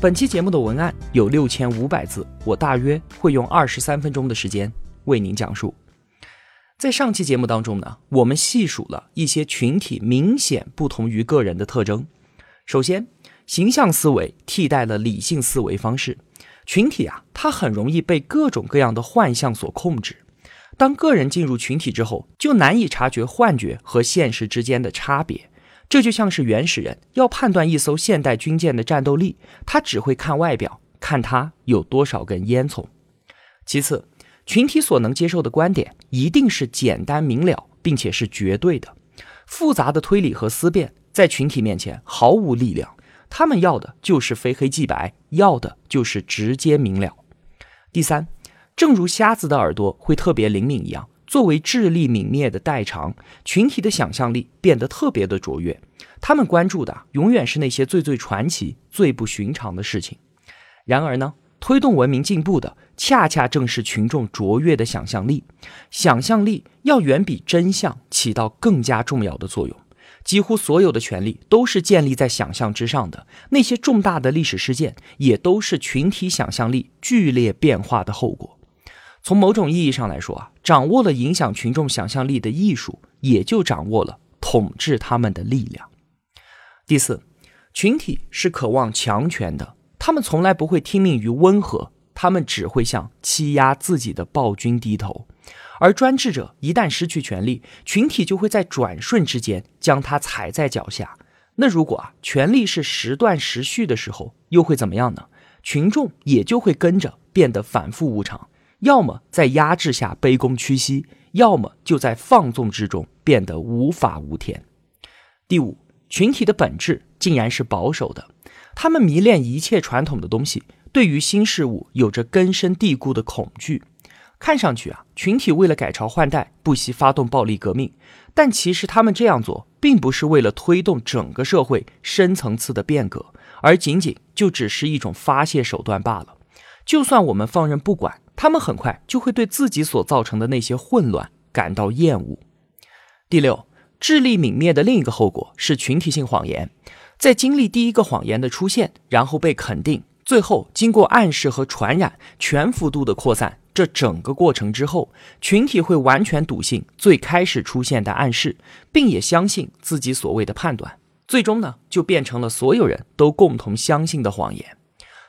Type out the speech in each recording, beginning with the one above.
本期节目的文案有六千五百字，我大约会用二十三分钟的时间为您讲述。在上期节目当中呢，我们细数了一些群体明显不同于个人的特征。首先，形象思维替代了理性思维方式。群体啊，它很容易被各种各样的幻象所控制。当个人进入群体之后，就难以察觉幻觉和现实之间的差别。这就像是原始人要判断一艘现代军舰的战斗力，他只会看外表，看它有多少根烟囱。其次，群体所能接受的观点一定是简单明了，并且是绝对的。复杂的推理和思辨在群体面前毫无力量，他们要的就是非黑即白，要的就是直接明了。第三，正如瞎子的耳朵会特别灵敏一样。作为智力泯灭的代偿，群体的想象力变得特别的卓越。他们关注的永远是那些最最传奇、最不寻常的事情。然而呢，推动文明进步的恰恰正是群众卓越的想象力。想象力要远比真相起到更加重要的作用。几乎所有的权利都是建立在想象之上的。那些重大的历史事件也都是群体想象力剧烈变化的后果。从某种意义上来说啊，掌握了影响群众想象力的艺术，也就掌握了统治他们的力量。第四，群体是渴望强权的，他们从来不会听命于温和，他们只会向欺压自己的暴君低头。而专制者一旦失去权力，群体就会在转瞬之间将他踩在脚下。那如果啊，权力是时断时续的时候，又会怎么样呢？群众也就会跟着变得反复无常。要么在压制下卑躬屈膝，要么就在放纵之中变得无法无天。第五，群体的本质竟然是保守的，他们迷恋一切传统的东西，对于新事物有着根深蒂固的恐惧。看上去啊，群体为了改朝换代不惜发动暴力革命，但其实他们这样做并不是为了推动整个社会深层次的变革，而仅仅就只是一种发泄手段罢了。就算我们放任不管。他们很快就会对自己所造成的那些混乱感到厌恶。第六，智力泯灭的另一个后果是群体性谎言。在经历第一个谎言的出现，然后被肯定，最后经过暗示和传染，全幅度的扩散，这整个过程之后，群体会完全笃信最开始出现的暗示，并也相信自己所谓的判断，最终呢，就变成了所有人都共同相信的谎言。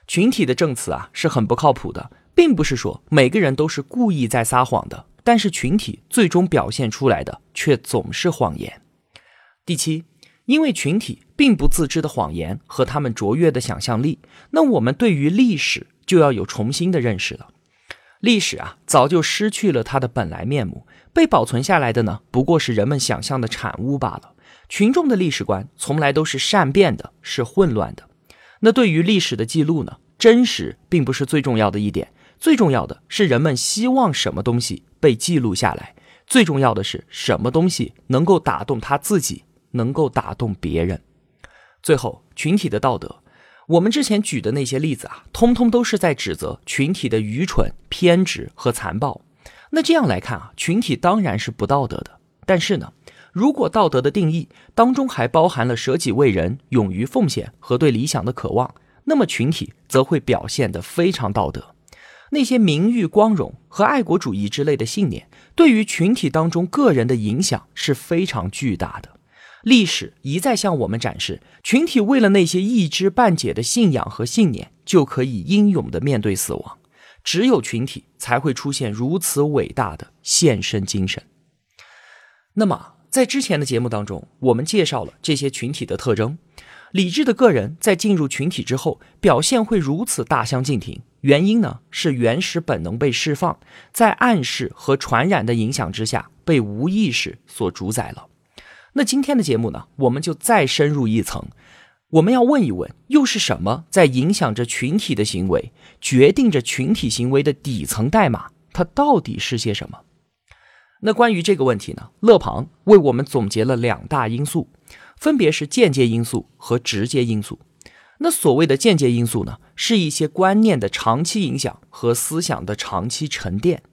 群体的证词啊，是很不靠谱的。并不是说每个人都是故意在撒谎的，但是群体最终表现出来的却总是谎言。第七，因为群体并不自知的谎言和他们卓越的想象力，那我们对于历史就要有重新的认识了。历史啊，早就失去了它的本来面目，被保存下来的呢，不过是人们想象的产物罢了。群众的历史观从来都是善变的，是混乱的。那对于历史的记录呢，真实并不是最重要的一点。最重要的是，人们希望什么东西被记录下来；最重要的是什么东西能够打动他自己，能够打动别人。最后，群体的道德，我们之前举的那些例子啊，通通都是在指责群体的愚蠢、偏执和残暴。那这样来看啊，群体当然是不道德的。但是呢，如果道德的定义当中还包含了舍己为人、勇于奉献和对理想的渴望，那么群体则会表现得非常道德。那些名誉、光荣和爱国主义之类的信念，对于群体当中个人的影响是非常巨大的。历史一再向我们展示，群体为了那些一知半解的信仰和信念，就可以英勇地面对死亡。只有群体才会出现如此伟大的献身精神。那么，在之前的节目当中，我们介绍了这些群体的特征。理智的个人在进入群体之后，表现会如此大相径庭。原因呢是原始本能被释放，在暗示和传染的影响之下，被无意识所主宰了。那今天的节目呢，我们就再深入一层，我们要问一问，又是什么在影响着群体的行为，决定着群体行为的底层代码？它到底是些什么？那关于这个问题呢？勒庞为我们总结了两大因素，分别是间接因素和直接因素。那所谓的间接因素呢，是一些观念的长期影响和思想的长期沉淀。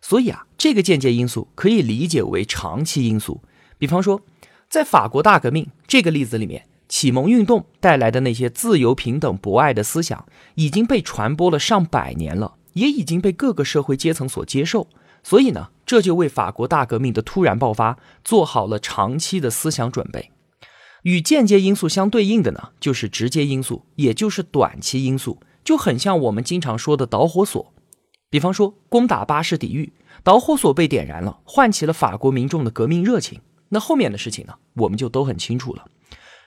所以啊，这个间接因素可以理解为长期因素。比方说，在法国大革命这个例子里面。启蒙运动带来的那些自由、平等、博爱的思想，已经被传播了上百年了，也已经被各个社会阶层所接受。所以呢，这就为法国大革命的突然爆发做好了长期的思想准备。与间接因素相对应的呢，就是直接因素，也就是短期因素，就很像我们经常说的导火索。比方说，攻打巴士底狱，导火索被点燃了，唤起了法国民众的革命热情。那后面的事情呢，我们就都很清楚了。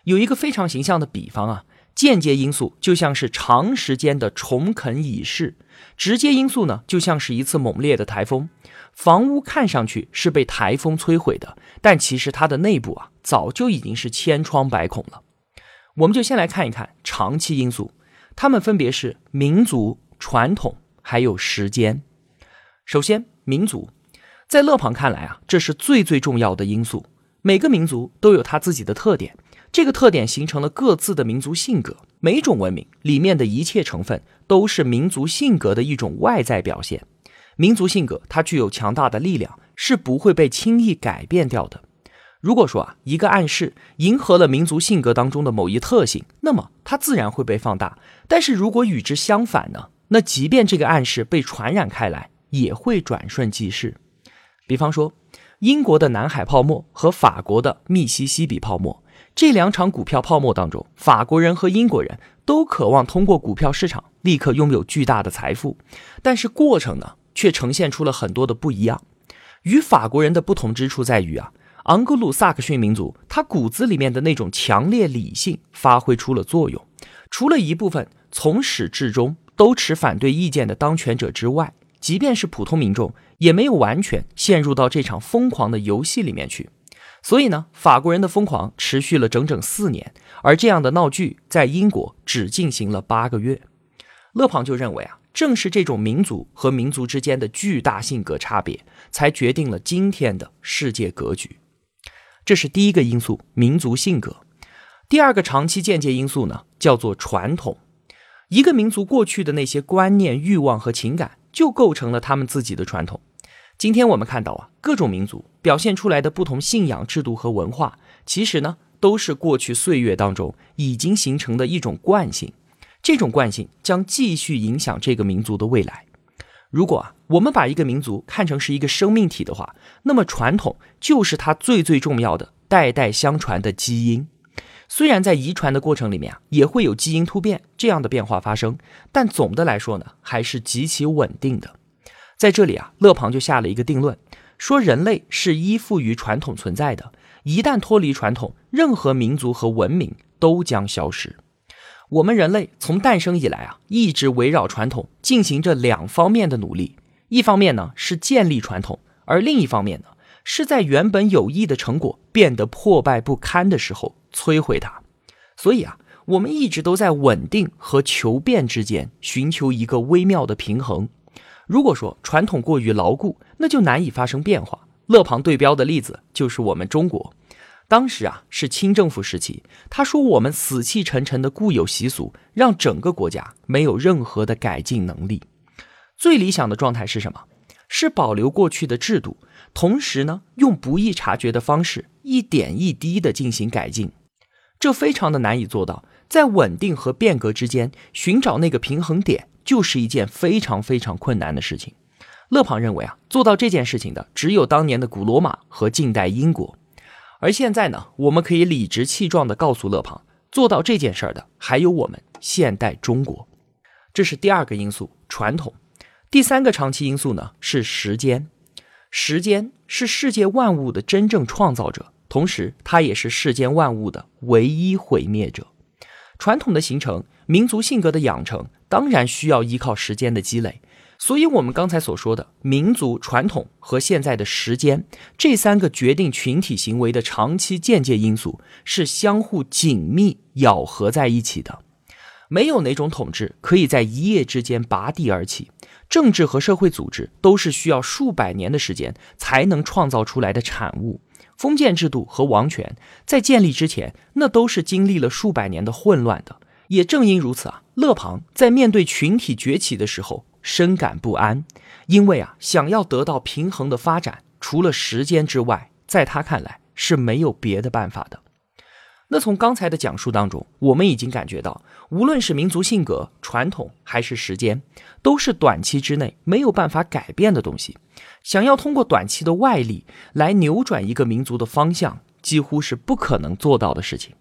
有一个非常形象的比方啊，间接因素就像是长时间的重啃蚁噬，直接因素呢就像是一次猛烈的台风。房屋看上去是被台风摧毁的，但其实它的内部啊早就已经是千疮百孔了。我们就先来看一看长期因素，它们分别是民族、传统还有时间。首先，民族，在勒庞看来啊，这是最最重要的因素。每个民族都有它自己的特点。这个特点形成了各自的民族性格。每种文明里面的一切成分都是民族性格的一种外在表现。民族性格它具有强大的力量，是不会被轻易改变掉的。如果说啊，一个暗示迎合了民族性格当中的某一特性，那么它自然会被放大。但是如果与之相反呢？那即便这个暗示被传染开来，也会转瞬即逝。比方说，英国的南海泡沫和法国的密西西比泡沫。这两场股票泡沫当中，法国人和英国人都渴望通过股票市场立刻拥有巨大的财富，但是过程呢，却呈现出了很多的不一样。与法国人的不同之处在于啊，昂格鲁萨克逊民族他骨子里面的那种强烈理性发挥出了作用。除了一部分从始至终都持反对意见的当权者之外，即便是普通民众，也没有完全陷入到这场疯狂的游戏里面去。所以呢，法国人的疯狂持续了整整四年，而这样的闹剧在英国只进行了八个月。勒庞就认为啊，正是这种民族和民族之间的巨大性格差别，才决定了今天的世界格局。这是第一个因素，民族性格。第二个长期间接因素呢，叫做传统。一个民族过去的那些观念、欲望和情感，就构成了他们自己的传统。今天我们看到啊，各种民族表现出来的不同信仰制度和文化，其实呢，都是过去岁月当中已经形成的一种惯性。这种惯性将继续影响这个民族的未来。如果啊，我们把一个民族看成是一个生命体的话，那么传统就是它最最重要的代代相传的基因。虽然在遗传的过程里面啊，也会有基因突变这样的变化发生，但总的来说呢，还是极其稳定的。在这里啊，勒庞就下了一个定论，说人类是依附于传统存在的，一旦脱离传统，任何民族和文明都将消失。我们人类从诞生以来啊，一直围绕传统进行着两方面的努力，一方面呢是建立传统，而另一方面呢是在原本有益的成果变得破败不堪的时候摧毁它。所以啊，我们一直都在稳定和求变之间寻求一个微妙的平衡。如果说传统过于牢固，那就难以发生变化。勒庞对标的例子就是我们中国，当时啊是清政府时期，他说我们死气沉沉的固有习俗，让整个国家没有任何的改进能力。最理想的状态是什么？是保留过去的制度，同时呢用不易察觉的方式，一点一滴的进行改进。这非常的难以做到，在稳定和变革之间寻找那个平衡点。就是一件非常非常困难的事情。勒庞认为啊，做到这件事情的只有当年的古罗马和近代英国，而现在呢，我们可以理直气壮地告诉勒庞，做到这件事儿的还有我们现代中国。这是第二个因素，传统。第三个长期因素呢是时间，时间是世界万物的真正创造者，同时它也是世间万物的唯一毁灭者。传统的形成，民族性格的养成。当然需要依靠时间的积累，所以，我们刚才所说的民族传统和现在的时间这三个决定群体行为的长期间接因素是相互紧密咬合在一起的。没有哪种统治可以在一夜之间拔地而起，政治和社会组织都是需要数百年的时间才能创造出来的产物。封建制度和王权在建立之前，那都是经历了数百年的混乱的。也正因如此啊，勒庞在面对群体崛起的时候。深感不安，因为啊，想要得到平衡的发展，除了时间之外，在他看来是没有别的办法的。那从刚才的讲述当中，我们已经感觉到，无论是民族性格、传统还是时间，都是短期之内没有办法改变的东西。想要通过短期的外力来扭转一个民族的方向，几乎是不可能做到的事情。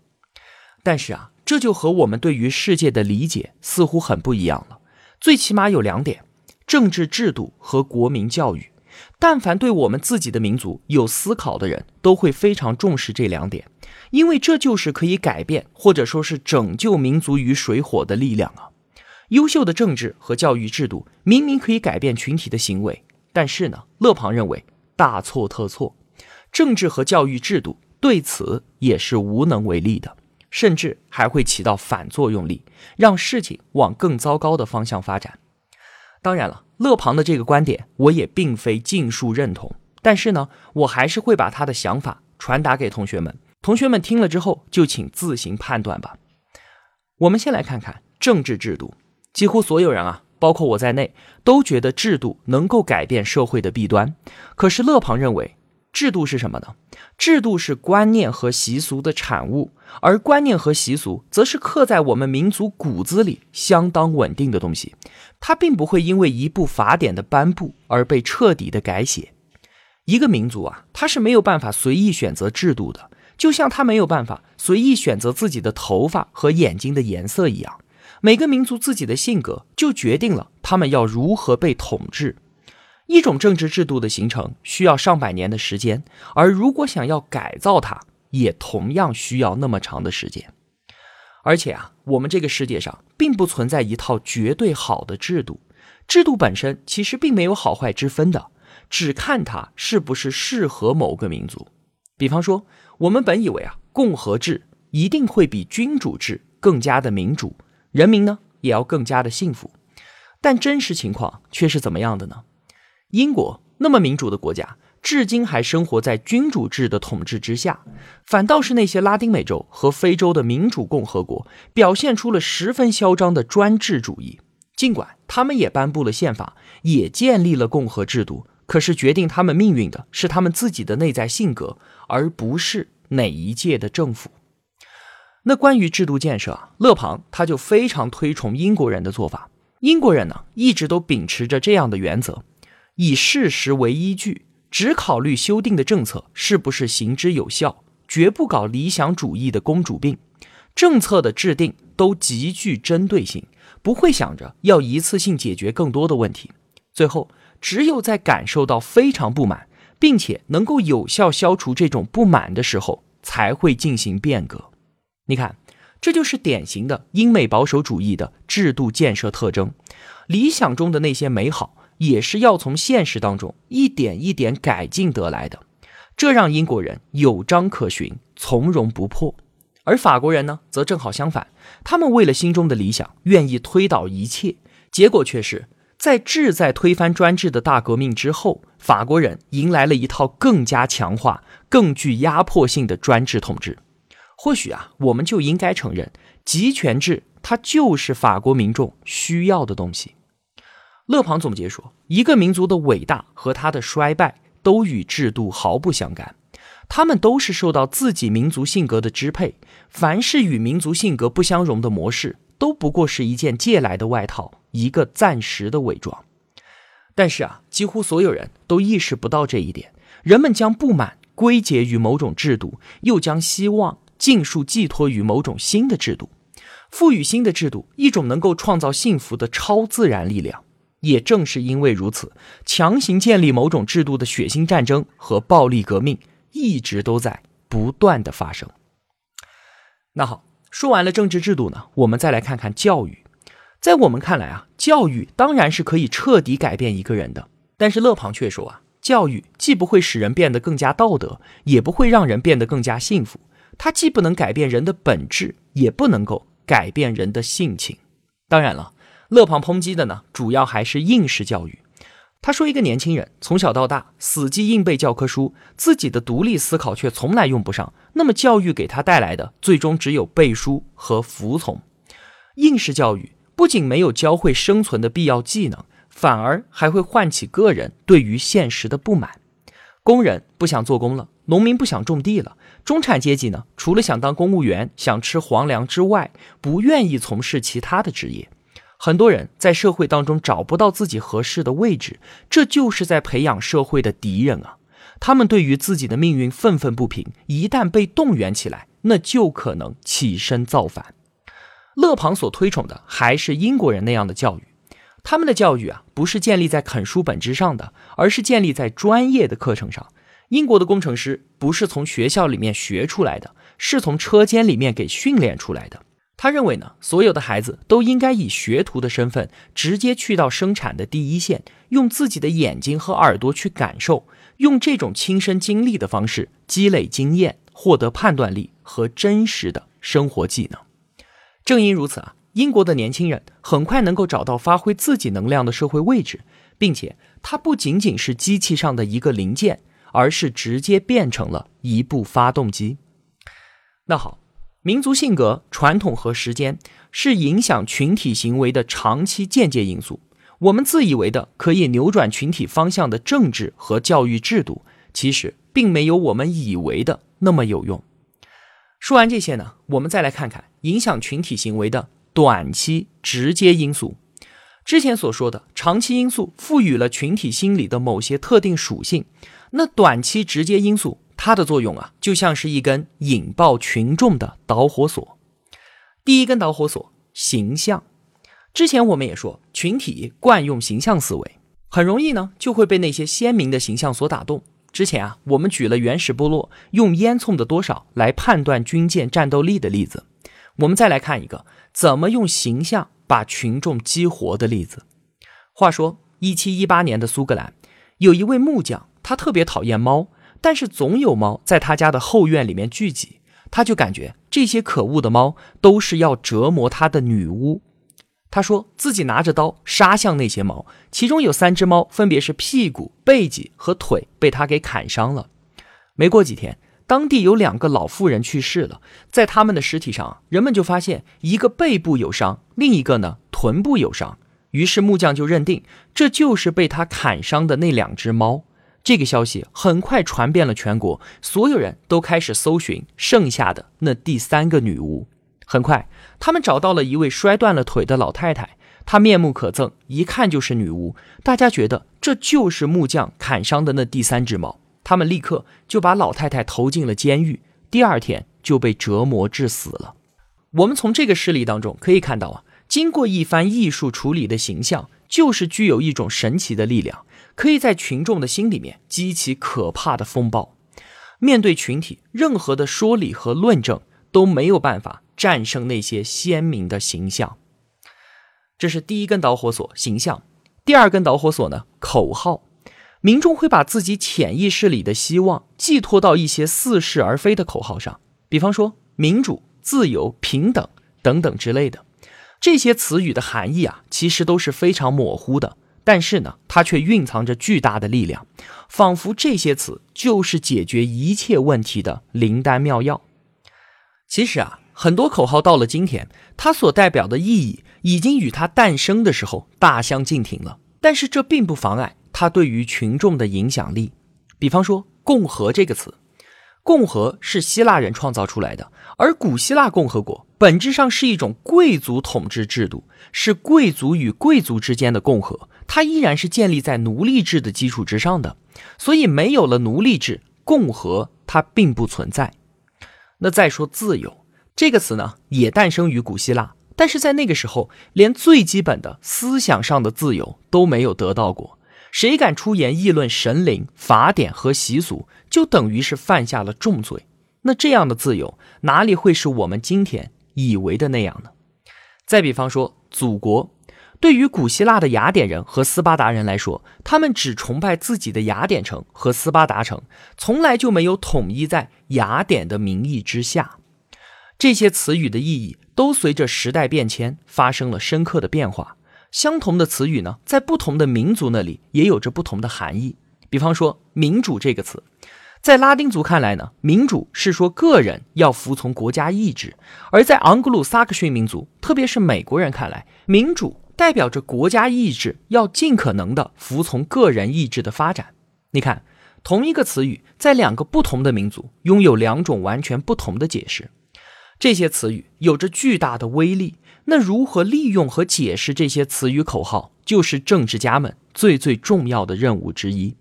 但是啊，这就和我们对于世界的理解似乎很不一样了。最起码有两点：政治制度和国民教育。但凡对我们自己的民族有思考的人，都会非常重视这两点，因为这就是可以改变或者说是拯救民族于水火的力量啊！优秀的政治和教育制度明明可以改变群体的行为，但是呢，勒庞认为大错特错，政治和教育制度对此也是无能为力的。甚至还会起到反作用力，让事情往更糟糕的方向发展。当然了，勒庞的这个观点我也并非尽数认同，但是呢，我还是会把他的想法传达给同学们。同学们听了之后，就请自行判断吧。我们先来看看政治制度。几乎所有人啊，包括我在内，都觉得制度能够改变社会的弊端。可是勒庞认为。制度是什么呢？制度是观念和习俗的产物，而观念和习俗则是刻在我们民族骨子里相当稳定的东西，它并不会因为一部法典的颁布而被彻底的改写。一个民族啊，它是没有办法随意选择制度的，就像它没有办法随意选择自己的头发和眼睛的颜色一样。每个民族自己的性格就决定了他们要如何被统治。一种政治制度的形成需要上百年的时间，而如果想要改造它，也同样需要那么长的时间。而且啊，我们这个世界上并不存在一套绝对好的制度，制度本身其实并没有好坏之分的，只看它是不是适合某个民族。比方说，我们本以为啊，共和制一定会比君主制更加的民主，人民呢也要更加的幸福，但真实情况却是怎么样的呢？英国那么民主的国家，至今还生活在君主制的统治之下，反倒是那些拉丁美洲和非洲的民主共和国，表现出了十分嚣张的专制主义。尽管他们也颁布了宪法，也建立了共和制度，可是决定他们命运的是他们自己的内在性格，而不是哪一届的政府。那关于制度建设啊，勒庞他就非常推崇英国人的做法。英国人呢，一直都秉持着这样的原则。以事实为依据，只考虑修订的政策是不是行之有效，绝不搞理想主义的公主病。政策的制定都极具针对性，不会想着要一次性解决更多的问题。最后，只有在感受到非常不满，并且能够有效消除这种不满的时候，才会进行变革。你看，这就是典型的英美保守主义的制度建设特征。理想中的那些美好。也是要从现实当中一点一点改进得来的，这让英国人有章可循，从容不迫；而法国人呢，则正好相反，他们为了心中的理想，愿意推倒一切，结果却是在志在推翻专制的大革命之后，法国人迎来了一套更加强化、更具压迫性的专制统治。或许啊，我们就应该承认，集权制它就是法国民众需要的东西。勒庞总结说：“一个民族的伟大和他的衰败都与制度毫不相干，他们都是受到自己民族性格的支配。凡是与民族性格不相容的模式，都不过是一件借来的外套，一个暂时的伪装。但是啊，几乎所有人都意识不到这一点。人们将不满归结于某种制度，又将希望尽数寄托于某种新的制度，赋予新的制度一种能够创造幸福的超自然力量。”也正是因为如此，强行建立某种制度的血腥战争和暴力革命一直都在不断的发生。那好，说完了政治制度呢，我们再来看看教育。在我们看来啊，教育当然是可以彻底改变一个人的，但是勒庞却说啊，教育既不会使人变得更加道德，也不会让人变得更加幸福。它既不能改变人的本质，也不能够改变人的性情。当然了，勒庞抨击的呢，主要还是应试教育。他说，一个年轻人从小到大死记硬背教科书，自己的独立思考却从来用不上，那么教育给他带来的，最终只有背书和服从。应试教育不仅没有教会生存的必要技能，反而还会唤起个人对于现实的不满。工人不想做工了，农民不想种地了。中产阶级呢，除了想当公务员、想吃皇粮之外，不愿意从事其他的职业。很多人在社会当中找不到自己合适的位置，这就是在培养社会的敌人啊！他们对于自己的命运愤愤不平，一旦被动员起来，那就可能起身造反。勒庞所推崇的还是英国人那样的教育，他们的教育啊，不是建立在啃书本之上的，而是建立在专业的课程上。英国的工程师不是从学校里面学出来的，是从车间里面给训练出来的。他认为呢，所有的孩子都应该以学徒的身份直接去到生产的第一线，用自己的眼睛和耳朵去感受，用这种亲身经历的方式积累经验，获得判断力和真实的生活技能。正因如此啊，英国的年轻人很快能够找到发挥自己能量的社会位置，并且它不仅仅是机器上的一个零件。而是直接变成了一部发动机。那好，民族性格、传统和时间是影响群体行为的长期间接因素。我们自以为的可以扭转群体方向的政治和教育制度，其实并没有我们以为的那么有用。说完这些呢，我们再来看看影响群体行为的短期直接因素。之前所说的长期因素赋予了群体心理的某些特定属性。那短期直接因素，它的作用啊，就像是一根引爆群众的导火索。第一根导火索，形象。之前我们也说，群体惯用形象思维，很容易呢就会被那些鲜明的形象所打动。之前啊，我们举了原始部落用烟囱的多少来判断军舰战斗力的例子。我们再来看一个怎么用形象把群众激活的例子。话说，一七一八年的苏格兰，有一位木匠。他特别讨厌猫，但是总有猫在他家的后院里面聚集，他就感觉这些可恶的猫都是要折磨他的女巫。他说自己拿着刀杀向那些猫，其中有三只猫分别是屁股、背脊和腿被他给砍伤了。没过几天，当地有两个老妇人去世了，在他们的尸体上，人们就发现一个背部有伤，另一个呢臀部有伤。于是木匠就认定这就是被他砍伤的那两只猫。这个消息很快传遍了全国，所有人都开始搜寻剩下的那第三个女巫。很快，他们找到了一位摔断了腿的老太太，她面目可憎，一看就是女巫。大家觉得这就是木匠砍伤的那第三只猫，他们立刻就把老太太投进了监狱，第二天就被折磨致死了。我们从这个事例当中可以看到啊，经过一番艺术处理的形象，就是具有一种神奇的力量。可以在群众的心里面激起可怕的风暴。面对群体，任何的说理和论证都没有办法战胜那些鲜明的形象。这是第一根导火索，形象。第二根导火索呢？口号。民众会把自己潜意识里的希望寄托到一些似是而非的口号上，比方说民主、自由、平等等等之类的。这些词语的含义啊，其实都是非常模糊的。但是呢，它却蕴藏着巨大的力量，仿佛这些词就是解决一切问题的灵丹妙药。其实啊，很多口号到了今天，它所代表的意义已经与它诞生的时候大相径庭了。但是这并不妨碍它对于群众的影响力。比方说“共和”这个词，“共和”是希腊人创造出来的，而古希腊共和国本质上是一种贵族统治制度，是贵族与贵族之间的共和。它依然是建立在奴隶制的基础之上的，所以没有了奴隶制，共和它并不存在。那再说自由这个词呢，也诞生于古希腊，但是在那个时候，连最基本的思想上的自由都没有得到过。谁敢出言议论神灵、法典和习俗，就等于是犯下了重罪。那这样的自由，哪里会是我们今天以为的那样呢？再比方说，祖国。对于古希腊的雅典人和斯巴达人来说，他们只崇拜自己的雅典城和斯巴达城，从来就没有统一在雅典的名义之下。这些词语的意义都随着时代变迁发生了深刻的变化。相同的词语呢，在不同的民族那里也有着不同的含义。比方说“民主”这个词，在拉丁族看来呢，民主是说个人要服从国家意志；而在昂格鲁萨克逊民族，特别是美国人看来，民主。代表着国家意志要尽可能的服从个人意志的发展。你看，同一个词语在两个不同的民族拥有两种完全不同的解释。这些词语有着巨大的威力。那如何利用和解释这些词语口号，就是政治家们最最重要的任务之一。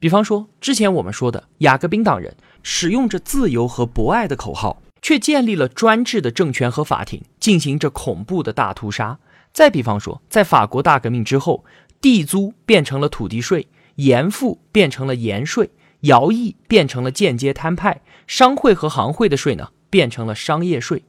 比方说，之前我们说的雅各宾党人使用着自由和博爱的口号，却建立了专制的政权和法庭，进行着恐怖的大屠杀。再比方说，在法国大革命之后，地租变成了土地税，盐赋变成了盐税，徭役变成了间接摊派，商会和行会的税呢变成了商业税。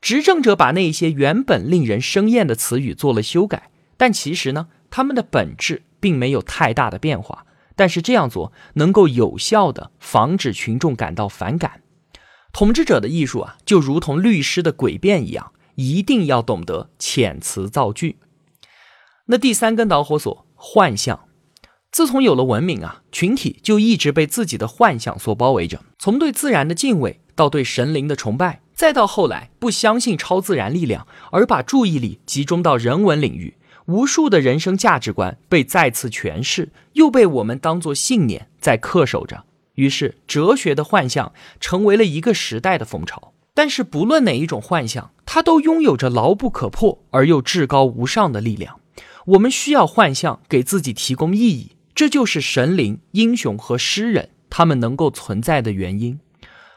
执政者把那些原本令人生厌的词语做了修改，但其实呢，他们的本质并没有太大的变化。但是这样做能够有效的防止群众感到反感。统治者的艺术啊，就如同律师的诡辩一样。一定要懂得遣词造句。那第三根导火索，幻象。自从有了文明啊，群体就一直被自己的幻想所包围着。从对自然的敬畏，到对神灵的崇拜，再到后来不相信超自然力量，而把注意力集中到人文领域，无数的人生价值观被再次诠释，又被我们当作信念在恪守着。于是，哲学的幻象成为了一个时代的风潮。但是，不论哪一种幻象，它都拥有着牢不可破而又至高无上的力量。我们需要幻象给自己提供意义，这就是神灵、英雄和诗人他们能够存在的原因。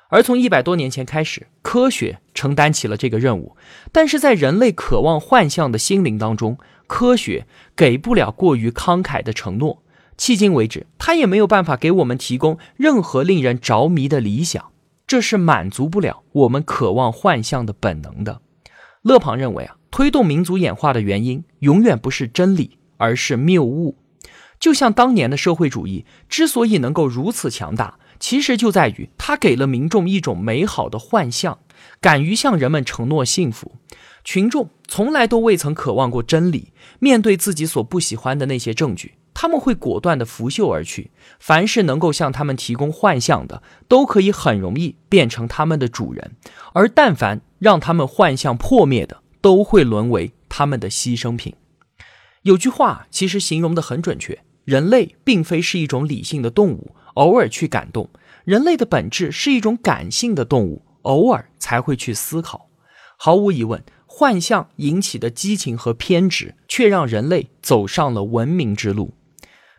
而从一百多年前开始，科学承担起了这个任务。但是在人类渴望幻象的心灵当中，科学给不了过于慷慨的承诺。迄今为止，它也没有办法给我们提供任何令人着迷的理想。这是满足不了我们渴望幻象的本能的。勒庞认为啊，推动民族演化的原因永远不是真理，而是谬误。就像当年的社会主义之所以能够如此强大，其实就在于它给了民众一种美好的幻象，敢于向人们承诺幸福。群众从来都未曾渴望过真理，面对自己所不喜欢的那些证据。他们会果断地拂袖而去。凡是能够向他们提供幻象的，都可以很容易变成他们的主人；而但凡让他们幻象破灭的，都会沦为他们的牺牲品。有句话其实形容的很准确：人类并非是一种理性的动物，偶尔去感动；人类的本质是一种感性的动物，偶尔才会去思考。毫无疑问。幻象引起的激情和偏执，却让人类走上了文明之路。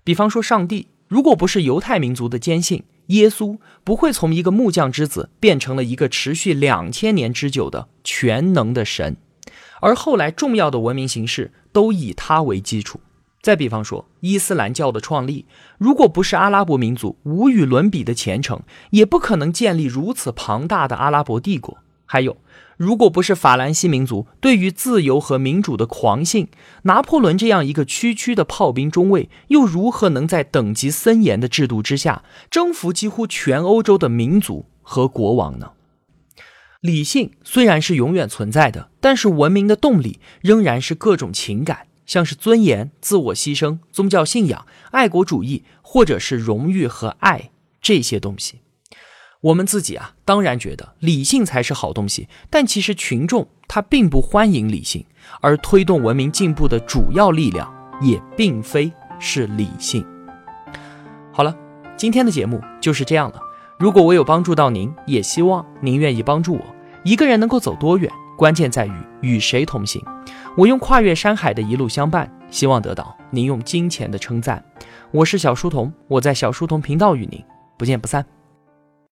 比方说，上帝如果不是犹太民族的坚信，耶稣不会从一个木匠之子变成了一个持续两千年之久的全能的神。而后来重要的文明形式都以他为基础。再比方说，伊斯兰教的创立，如果不是阿拉伯民族无与伦比的虔诚，也不可能建立如此庞大的阿拉伯帝国。还有。如果不是法兰西民族对于自由和民主的狂信，拿破仑这样一个区区的炮兵中尉，又如何能在等级森严的制度之下征服几乎全欧洲的民族和国王呢？理性虽然是永远存在的，但是文明的动力仍然是各种情感，像是尊严、自我牺牲、宗教信仰、爱国主义，或者是荣誉和爱这些东西。我们自己啊，当然觉得理性才是好东西，但其实群众他并不欢迎理性，而推动文明进步的主要力量也并非是理性。好了，今天的节目就是这样了。如果我有帮助到您，也希望您愿意帮助我。一个人能够走多远，关键在于与谁同行。我用跨越山海的一路相伴，希望得到您用金钱的称赞。我是小书童，我在小书童频道与您不见不散。